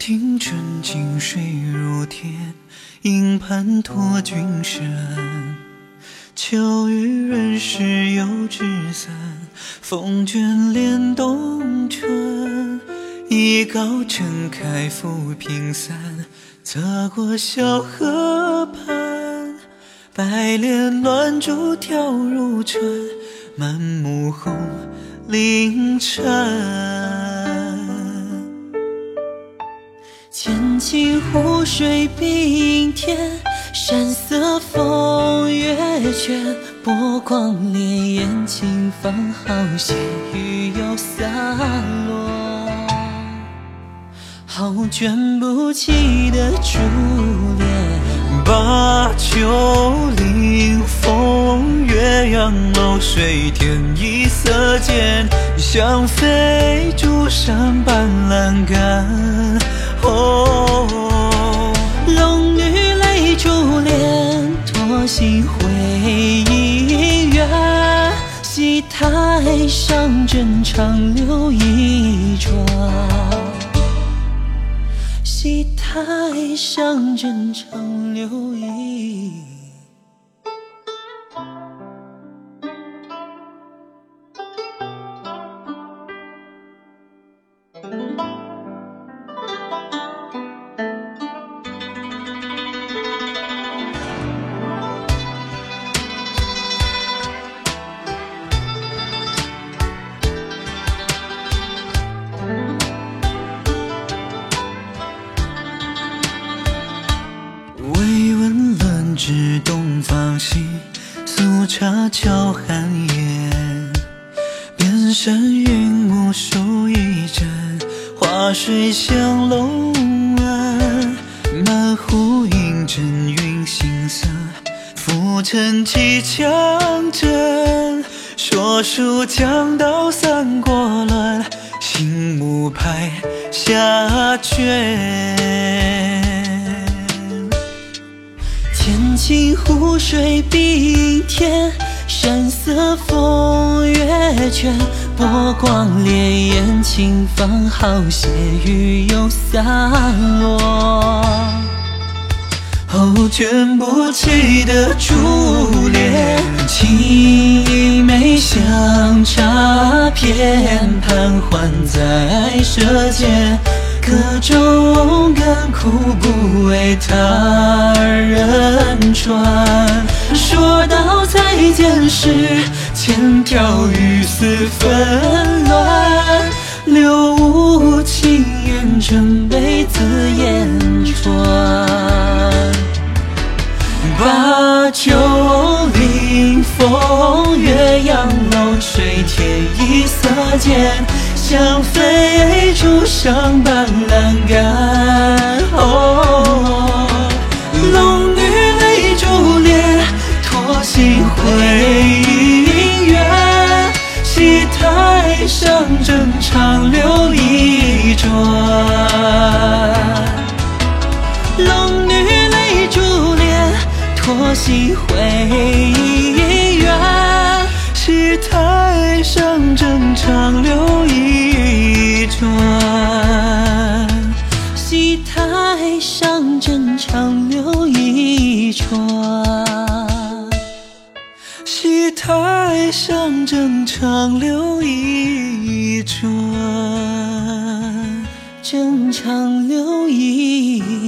听春静水如天，影盘托君身。秋雨润湿油纸伞，风卷帘动春。一篙撑开浮萍散，侧过小河畔。白莲乱珠跳入船，满目红菱颤。千顷湖水碧映天，山色风月卷。波光潋滟，轻放好些雨又洒落。好卷不起的珠帘，把酒临风月，杨柳水天一色间，香飞竹山半栏杆。台上正长留一桩，戏台上正长留一。东方行，素茶桥寒烟。边山云雾数一盏，花水香楼岸。满湖映阵云行色，浮沉几强阵。说书讲到三国乱，醒目拍下卷。清湖水碧天，山色风月卷。波光潋滟，轻放好斜雨又洒落。哦，卷不起的珠帘，青梅香茶片，盘桓在舌尖。各种甘苦不为他人传。说到再见时，千条雨丝纷乱，留无情缘，正被字言传。把酒临风月，杨柳垂天一色间，香飞竹上半栏杆。哦，龙女泪珠帘，托心回姻缘。戏台上正长留一转。龙女泪珠帘，托心回姻缘。戏台上正长留一转。戏台上正长留一船。戏台上正长留一转。正长留一。